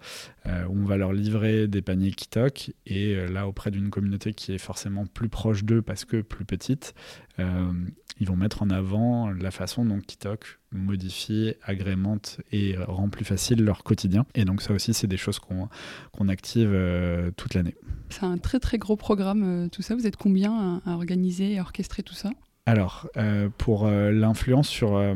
où on va leur livrer des paniers Kitok. Et là, auprès d'une communauté qui est forcément plus proche d'eux parce que plus petite, ils vont mettre en avant la façon dont Kitok modifie, agrémente et rend plus facile leur quotidien. Et donc ça aussi, c'est des choses qu'on active euh, toute l'année. C'est un très très gros programme, euh, tout ça. Vous êtes combien à, à organiser et orchestrer tout ça? Alors, euh, pour euh, l'influence sur... Euh,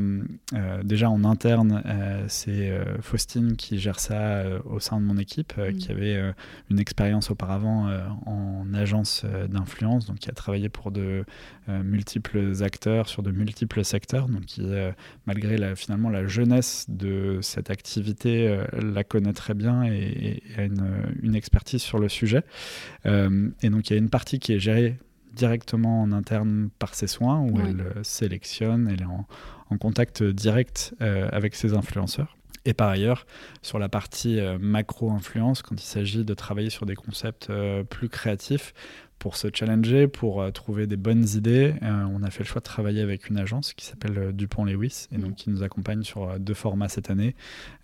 déjà en interne, c'est Faustine qui gère ça au sein de mon équipe, mm. qui avait une expérience auparavant en agence d'influence, donc qui a travaillé pour de multiples acteurs sur de multiples secteurs, donc qui, malgré la, finalement la jeunesse de cette activité, la connaît très bien et, et a une, une, expertise sur le sujet. et donc il y a une partie qui est gérée directement en interne par ses soins, où elle euh, sélectionne, elle est en, contact direct euh, avec ses influenceurs. Et par ailleurs, sur la partie euh, macro-influence, quand il s'agit de travailler sur des concepts plus créatifs, pour se challenger, pour euh, trouver des bonnes idées, euh, on a fait le choix de travailler avec une agence qui s'appelle euh, Dupont-Lewis et donc qui nous accompagne sur deux formats cette année.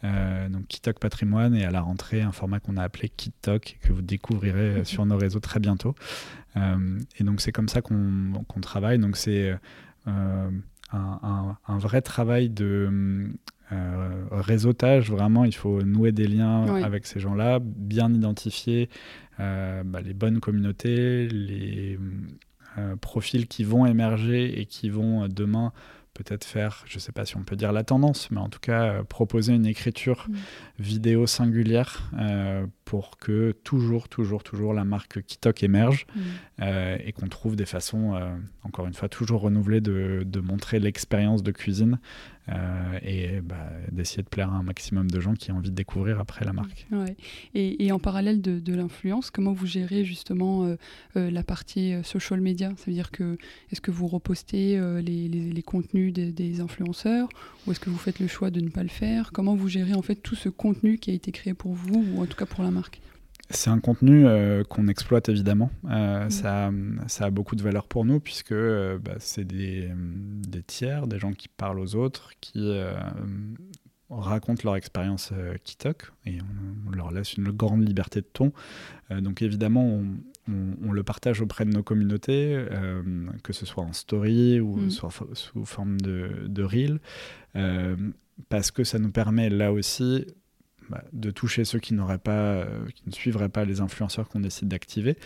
donc Kitok Patrimoine et à la rentrée un format qu'on a appelé Kitok que vous découvrirez sur nos réseaux très bientôt. et donc c'est comme ça qu'on travaille. Donc c'est un, un, vrai travail de réseautage. Vraiment, il faut nouer des liens avec ces gens-là, bien identifier euh, bah, les bonnes communautés, les euh, profils qui vont émerger et qui vont euh, demain peut-être faire, je ne sais pas si on peut dire la tendance, mais en tout cas proposer une écriture mm. vidéo singulière pour que toujours, toujours, toujours la marque Kitok émerge mm. et qu'on trouve des façons, encore une fois, toujours renouvelées de, de montrer l'expérience de cuisine euh, et bah, d'essayer de plaire à un maximum de gens qui ont envie de découvrir après la marque. Ouais. Et, et, en parallèle de, de l'influence, comment vous gérez justement euh, euh, la partie social media? Ça veut dire que est-ce que vous repostez les, les, contenus des, des, influenceurs ou est-ce que vous faites le choix de ne pas le faire? Comment vous gérez en fait tout ce contenu qui a été créé pour vous ou en tout cas pour la marque c'est un contenu euh, qu'on exploite évidemment. Euh, mm. ça, ça, a beaucoup de valeur pour nous puisque euh, bah, c'est des, des, tiers, des gens qui parlent aux autres, qui racontent leur expérience Kitok et on, leur laisse une grande liberté de ton. donc évidemment, on, le partage auprès de nos communautés, que ce soit en story ou Mm. soit sous forme de, de reel, euh, parce que ça nous permet là aussi bah, de toucher ceux qui n'auraient pas, euh, qui ne suivraient pas les influenceurs qu'on décide d'activer.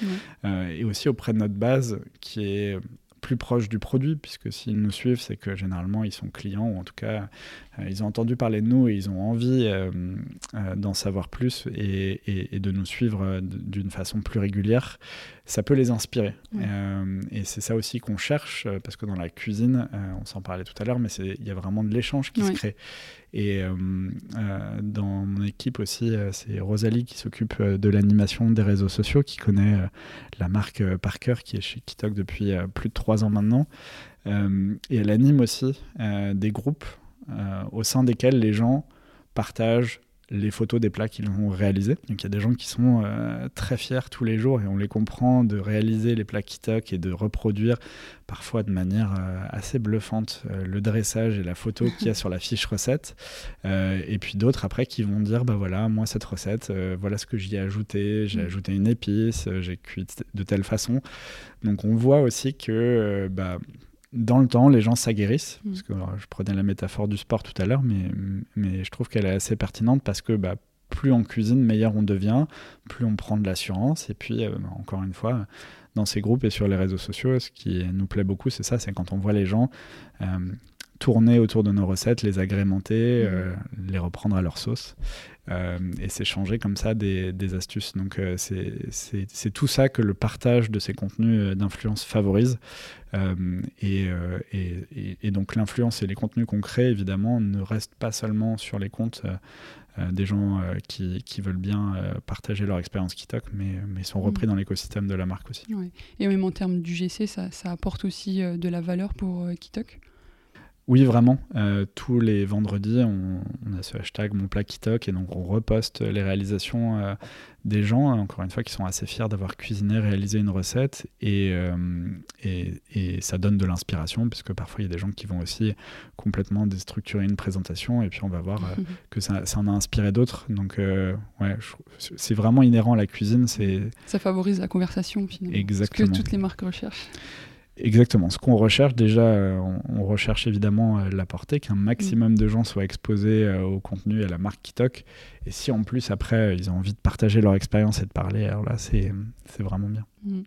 Euh, et aussi auprès de notre base qui est plus proche du produit, puisque s'ils nous suivent, c'est que généralement ils sont clients, ou en tout cas ils ont entendu parler de nous et ils ont envie euh, euh, d'en savoir plus et, et- et de nous suivre euh, d'une façon plus régulière. Ça peut les inspirer. Ouais. Euh, et c'est ça aussi qu'on cherche, euh, parce que dans la cuisine, euh, on s'en parlait tout à l'heure, mais il y a vraiment de l'échange qui Ouais. se crée. Et euh, euh, dans mon équipe aussi, euh, c'est Rosalie qui s'occupe euh, de l'animation des réseaux sociaux, qui connaît euh, la marque euh, Parker, qui est chez Kitok depuis euh, plus de trois ans maintenant. Euh, et elle anime aussi euh, des groupes euh, au sein desquels les gens partagent les photos des plats qu'ils ont réalisés. Donc il y a des gens qui sont euh, très fiers tous les jours et on les comprend de réaliser les plats Kitok et de reproduire parfois de manière euh, assez bluffante euh, le dressage et la photo qu'il y a [LAUGHS] sur la fiche recette. Euh, et puis d'autres après qui vont dire bah voilà moi cette recette euh, voilà ce que j'y ai ajouté j'ai Mm. ajouté une épice euh, j'ai cuit de telle façon donc on voit aussi que euh, bah, dans le temps, les gens s'aguerrissent. Mm. Parce que alors, je prenais la métaphore du sport tout à l'heure, mais, mais je trouve qu'elle est assez pertinente parce que bah, plus on cuisine, meilleur on devient, plus on prend de l'assurance. Et puis, euh, encore une fois, dans ces groupes et sur les réseaux sociaux, ce qui nous plaît beaucoup, c'est ça c'est quand on voit les gens euh, tourner autour de nos recettes, les agrémenter, Mhm. euh, les reprendre à leur sauce. euh, et s'échanger comme ça des, des astuces. Donc euh, c'est- tout ça que le partage de ces contenus d'influence favorise. Et, et- et- et donc l'influence et les contenus qu'on crée, évidemment, ne restent pas seulement sur les comptes des gens qui, qui veulent bien partager leur expérience Kitok, mais, mais sont repris Mhm. dans l'écosystème de la marque aussi. Ouais. Et même en termes d'UGC, ça, ça apporte aussi de la valeur pour Kitok. Oui, vraiment. Euh, tous les vendredis, on, on a ce hashtag mon plat Kitok et donc on reposte les réalisations euh, des gens, encore une fois, qui sont assez fiers d'avoir cuisiné, réalisé une recette et, euh, et, et ça donne de l'inspiration puisque parfois il y a des gens qui vont aussi complètement déstructurer une présentation et puis on va voir [LAUGHS] que ça, ça en a inspiré d'autres. Donc, ouais, c'est vraiment inhérent à la cuisine. Ça favorise la conversation finalement. Exactement. Ce que toutes les marques recherchent. Exactement. Ce qu'on recherche, déjà, euh, on, recherche évidemment euh, la portée, qu'un maximum de gens soient exposés euh, au contenu et à la marque Kitok. Et si en plus, après, ils ont envie de partager leur expérience et de parler, alors là, c'est vraiment bien. Mm.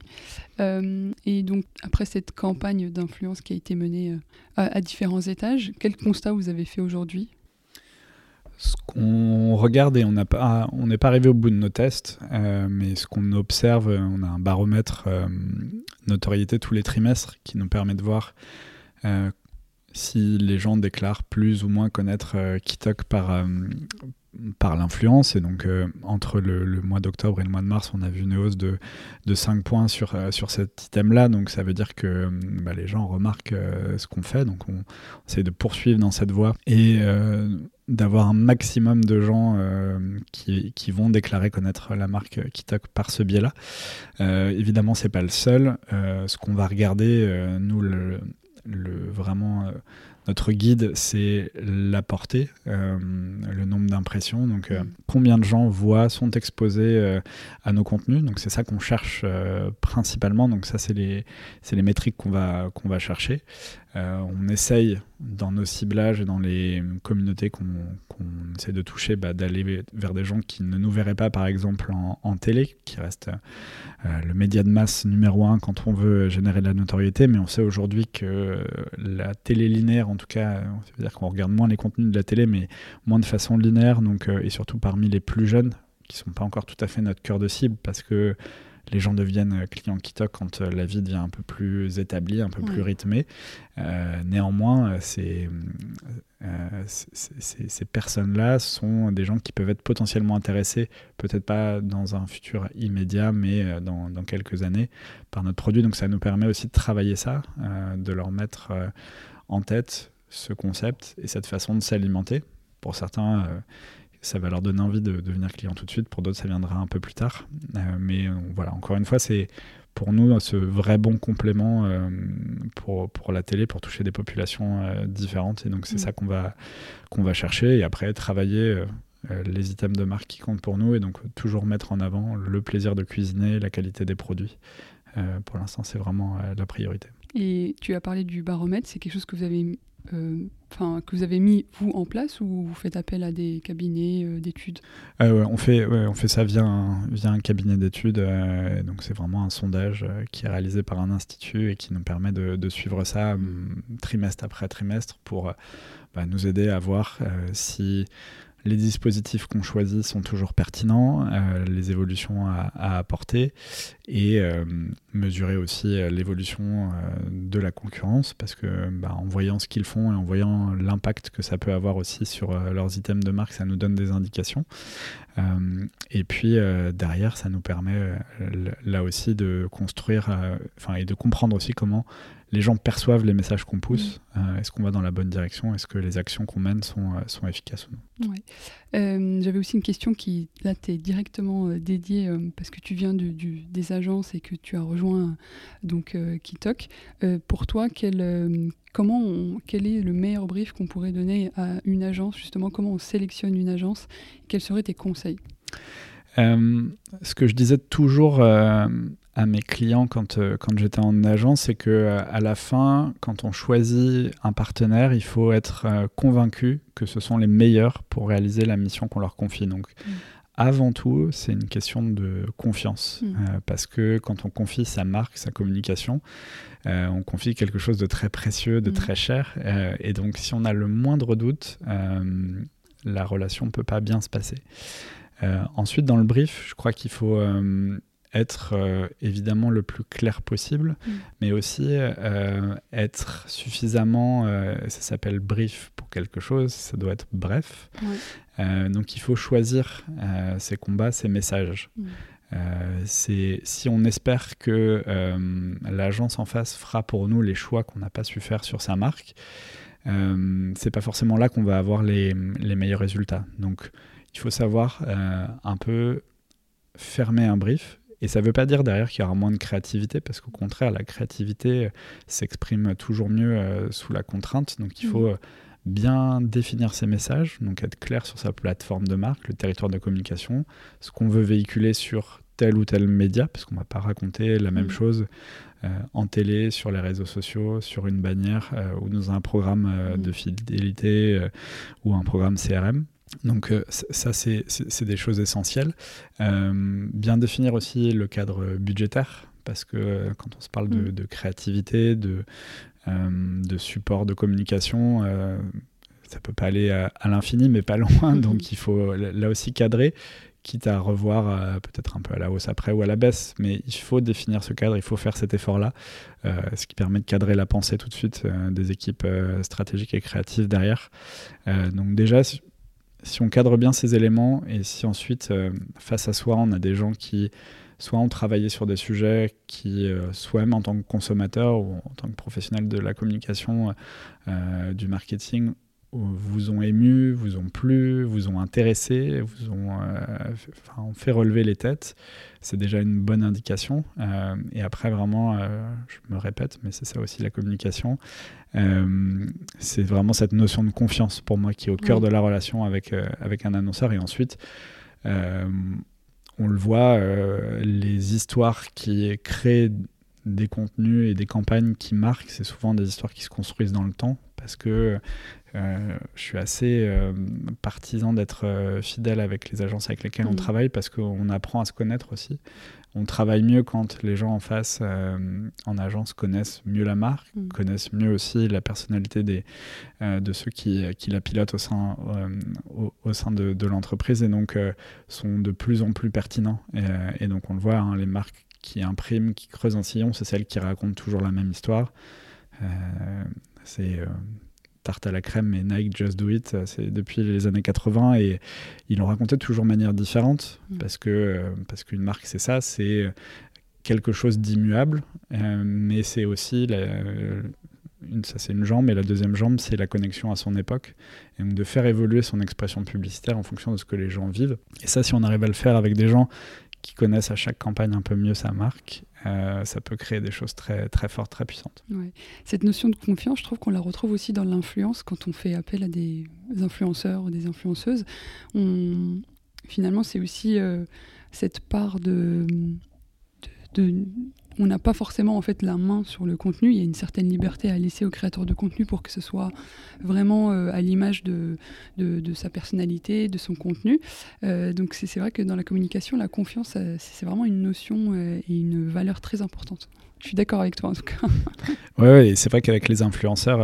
Euh, et donc, après cette campagne d'influence qui a été menée à, à différents étages, quel constat vous avez fait aujourd'hui? Ce qu'on regarde, et on n'a pas- n'est pas arrivé au bout de nos tests, euh, mais ce qu'on observe, euh, on a un baromètre euh, notoriété tous les trimestres qui nous permet de voir si les gens déclarent plus ou moins connaître Kitok par, par l'influence. Et donc, euh, entre le, mois d'octobre et le mois de mars, on a vu une hausse de, de 5 points sur, euh, sur cet item-là. Donc, ça veut dire que euh, bah, les gens remarquent ce qu'on fait. Donc, on, on essaie de poursuivre dans cette voie et d'avoir un maximum de gens qui, qui vont déclarer connaître la marque Kitok par ce biais-là. Évidemment, c'est pas le seul. Ce qu'on va regarder, nous, le, le- vraiment notre guide, c'est la portée, euh, le nombre d'impressions. Donc, euh, Mm. combien de gens voient, sont exposés euh, à nos contenus. Donc, c'est ça qu'on cherche principalement. Donc, ça, c'est les, les métriques qu'on va, qu'on va chercher. Euh, on essaye dans nos ciblages et dans les communautés qu'on essaie de toucher, bah, d'aller vers des gens qui ne nous verraient pas, par exemple, en, télé, qui reste euh, le média de masse numéro un quand on veut générer de la notoriété. Mais on sait aujourd'hui que la télé linéaire, en tout cas, ça veut dire qu'on regarde moins les contenus de la télé, mais moins de façon linéaire, donc, euh, et surtout parmi les plus jeunes, qui sont pas encore tout à fait notre cœur de cible, parce que les gens deviennent euh, clients Kitok quand euh, la vie devient un peu plus établie, un peu plus rythmée. Euh, néanmoins, euh, ces personnes-là sont des gens qui peuvent être potentiellement intéressés, peut-être pas dans un futur immédiat, mais dans, dans quelques années, par notre produit. Donc ça nous permet aussi de travailler ça, euh, de leur mettre en tête ce concept et cette façon de s'alimenter. Pour certains, ça va leur donner envie de devenir client tout de suite. Pour d'autres, ça viendra un peu plus tard. Euh, mais euh, voilà, encore une fois, c'est pour nous ce vrai bon complément euh, pour, pour la télé, pour toucher des populations euh, différentes. Et donc, c'est Mm. ça qu'on va, qu'on va chercher. Et après, travailler euh, les items de marque qui comptent pour nous et donc toujours mettre en avant le plaisir de cuisiner, la qualité des produits. pour l'instant, c'est vraiment la priorité. Et tu as parlé du baromètre, c'est quelque chose que vous avez enfin que vous avez mis vous en place ou vous faites appel à des cabinets euh, d'études? Euh, on, fait, on fait ça via un, un cabinet d'études. donc c'est vraiment un sondage qui est réalisé par un institut et qui nous permet de, suivre ça hum, trimestre après trimestre pour bah, nous aider à voir si les dispositifs qu'on choisit sont toujours pertinents, euh, les évolutions à, apporter et euh, mesurer aussi euh, l'évolution de la concurrence parce que bah, en voyant ce qu'ils font et en voyant l'impact que ça peut avoir aussi sur leurs items de marque, ça nous donne des indications. et puis derrière, ça nous permet là aussi de construire enfin et de comprendre aussi comment les gens perçoivent les messages qu'on pousse. Euh, est-ce qu'on va dans la bonne direction? Est-ce que les actions qu'on mène sont, euh, sont efficaces ou non? Euh, J'avais aussi une question qui, là, t'es directement dédiée parce que tu viens du, des et que tu as rejoint donc Kitok. pour toi, quel, comment quel est le meilleur brief qu'on pourrait donner à une agence Justement, comment on sélectionne une agence? Quels seraient tes conseils? Ce que je disais toujours à mes clients quand, euh, quand j'étais en agence, c'est que euh, à la fin, quand on choisit un partenaire, il faut être euh, convaincu que ce sont les meilleurs pour réaliser la mission qu'on leur confie. Donc, mm. Avant tout, c'est une question de confiance, mm. parce que quand on confie sa marque, sa communication, on confie quelque chose de très précieux, de mm. très cher, et donc si on a le moindre doute, la relation ne peut pas bien se passer. ensuite, dans le brief, je crois qu'il faut être euh, évidemment le plus clair possible, mm. mais aussi euh, être suffisamment, euh, ça s'appelle brief pour quelque chose, ça doit être bref. donc il faut choisir ses combats, ses messages. Mm. c'est si on espère que l'agence en face fera pour nous les choix qu'on n'a pas su faire sur sa marque, c'est pas forcément là qu'on va avoir les, les, meilleurs résultats. Donc il faut savoir un peu fermer un brief, et ça ne veut pas dire derrière qu'il y aura moins de créativité, parce qu'au contraire, la créativité euh, s'exprime toujours mieux euh, sous la contrainte. Donc il faut mmh. euh, bien définir ses messages, donc être clair sur sa plateforme de marque, le territoire de communication, ce qu'on veut véhiculer sur tel ou tel média, parce qu'on ne va pas raconter la même mmh. chose en télé, sur les réseaux sociaux, sur une bannière ou dans un programme mmh. de fidélité ou un programme CRM. Donc euh, ça, c'est des choses essentielles. Euh, bien définir aussi le cadre budgétaire, parce que euh, quand on se parle de, mm. créativité, de, de, support de communication, ça peut pas aller à, l'infini, mais pas loin. Mm-hmm. Donc il faut là aussi cadrer, quitte à revoir peut-être un peu à la hausse après ou à la baisse. Mais il faut définir ce cadre, il faut faire cet effort-là, ce qui permet de cadrer la pensée tout de suite des équipes stratégiques et créatives derrière. donc déjà, si on cadre bien ces éléments et si ensuite, euh, face à soi, on a des gens qui soit ont travaillé sur des sujets qui, euh, soit même en tant que consommateur ou en tant que professionnel de la communication, euh, du marketing, vous ont ému, vous ont plu, vous ont intéressé, vous ont, fait relever les têtes, c'est déjà une bonne indication. et après, vraiment, je me répète, mais c'est ça aussi la communication, euh, c'est vraiment cette notion de confiance pour moi qui est au cœur de la relation avec, euh, avec un annonceur. Et ensuite, euh, on le voit, les histoires qui créent des contenus et des campagnes qui marquent, c'est souvent des histoires qui se construisent dans le temps parce que je suis assez partisan d'être fidèle avec les agences avec lesquelles on mmh. travaille parce qu'on apprend à se connaître aussi on travaille mieux quand les gens en face, euh, en agence, connaissent mieux la marque, mm. connaissent mieux aussi la personnalité des, euh, de ceux qui, qui, la pilotent au sein, euh, au, sein de, l'entreprise et donc sont de plus en plus pertinents. Et, donc on le voit, hein, les marques qui impriment, qui creusent un sillon, c'est celles qui racontent toujours la même histoire. C'est tarte à la crème mais Nike Just Do It, euh, c'est depuis les années 80 et ils l'ont raconté toujours de manière différente mm. parce que euh, parce qu'une marque c'est ça, c'est quelque chose d'immuable, euh, mais c'est aussi une, ça c'est une jambe et la deuxième jambe c'est la connexion à son époque et donc de faire évoluer son expression publicitaire en fonction de ce que les gens vivent. Et ça si on arrive à le faire avec des gens qui connaissent à chaque campagne un peu mieux sa marque, ça peut créer des choses très, très fortes, très puissantes. Cette notion de confiance, je trouve qu'on la retrouve aussi dans l'influence quand on fait appel à des influenceurs ou des influenceuses. Finalement, c'est aussi cette part de, on n'a pas forcément en fait la main sur le contenu. Il y a une certaine liberté à laisser au créateur de contenu pour que ce soit vraiment euh, à l'image de, de, sa personnalité, de son contenu. Euh, donc c'est vrai que dans la communication, la confiance, euh, c'est vraiment une notion et une valeur très importante. Je suis d'accord avec toi en tout cas. Oui, ouais, c'est vrai qu'avec les influenceurs,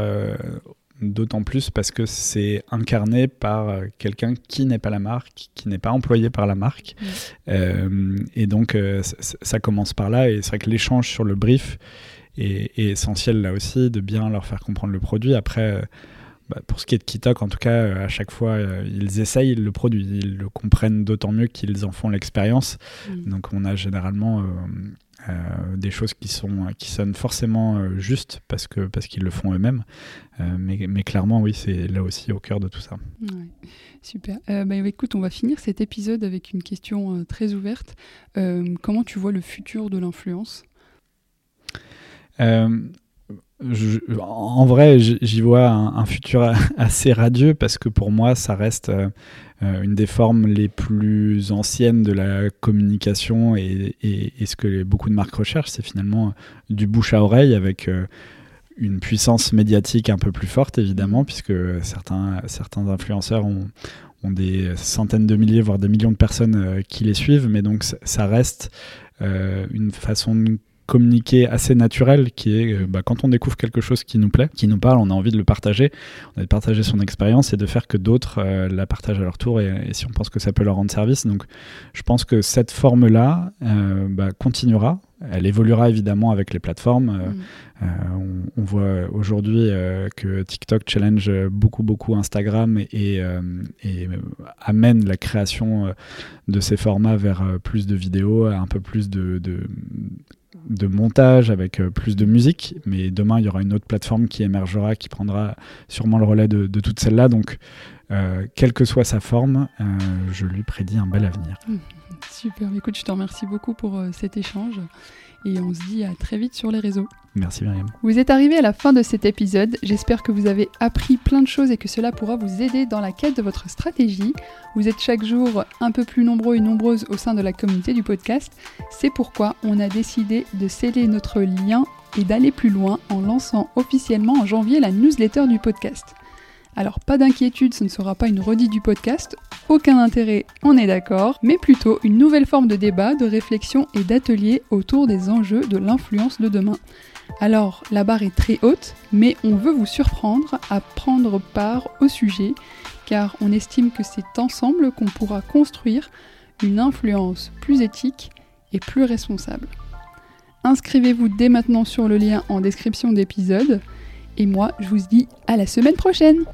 D'autant plus parce que c'est incarné par euh, quelqu'un qui n'est pas la marque, qui n'est pas employé par la marque. Euh, et donc, euh, ça commence par là. Et c'est vrai que l'échange sur le brief est, essentiel là aussi, de bien leur faire comprendre le produit. Après, bah, pour ce qui est de Kitok, en tout cas, à chaque fois, ils essayent le produit. Ils le comprennent d'autant mieux qu'ils en font l'expérience. Donc, on a généralement euh, des choses qui, sont, qui sonnent forcément euh, justes parce qu'ils parce qu'ils le font eux-mêmes. Euh, mais, mais, clairement, oui, c'est là aussi au cœur de tout ça. super. Bah, écoute, on va finir cet épisode avec une question très ouverte. comment tu vois le futur de l'influence? En vrai, j'y vois un, futur [LAUGHS] assez radieux parce que pour moi, ça reste euh, euh, une des formes les plus anciennes de la communication et, ce que beaucoup de marques recherchent, c'est finalement du bouche à oreille avec euh, une puissance médiatique un peu plus forte, évidemment, puisque certains, certains influenceurs ont, ont des centaines de milliers, voire des millions de personnes qui les suivent, mais donc ça reste une façon de communiquer assez naturel qui est euh, bah, quand on découvre quelque chose qui nous plaît, qui nous parle, on a envie de le partager, on a de partager son expérience et de faire que d'autres euh, la partagent à leur tour et, si on pense que ça peut leur rendre service. Donc je pense que cette forme-là euh, bah, continuera. Elle évoluera évidemment avec les plateformes. Mm. on, voit aujourd'hui que TikTok challenge beaucoup beaucoup Instagram et, et amène la création de ces formats vers plus de vidéos, un peu plus de, de de montage avec euh, plus de musique, mais demain il y aura une autre plateforme qui émergera, qui prendra sûrement le relais de, de toutes celles-là. Donc, euh, quelle que soit sa forme, euh, je lui prédis un bel avenir. [LAUGHS] Super, écoute, je te remercie beaucoup pour cet échange et on se dit à très vite sur les réseaux. Merci Myriam. Vous êtes arrivé à la fin de cet épisode. J'espère que vous avez appris plein de choses et que cela pourra vous aider dans la quête de votre stratégie. Vous êtes chaque jour un peu plus nombreux et nombreuses au sein de la communauté du podcast. C'est pourquoi on a décidé de sceller notre lien et d'aller plus loin en lançant officiellement en janvier la newsletter du podcast. Alors pas d'inquiétude, ce ne sera pas une redite du podcast, aucun intérêt, on est d'accord, mais plutôt une nouvelle forme de débat, de réflexion et d'atelier autour des enjeux de l'influence de demain. Alors la barre est très haute, mais on veut vous surprendre à prendre part au sujet, car on estime que c'est ensemble qu'on pourra construire une influence plus éthique et plus responsable. Inscrivez-vous dès maintenant sur le lien en description d'épisode, et moi je vous dis à la semaine prochaine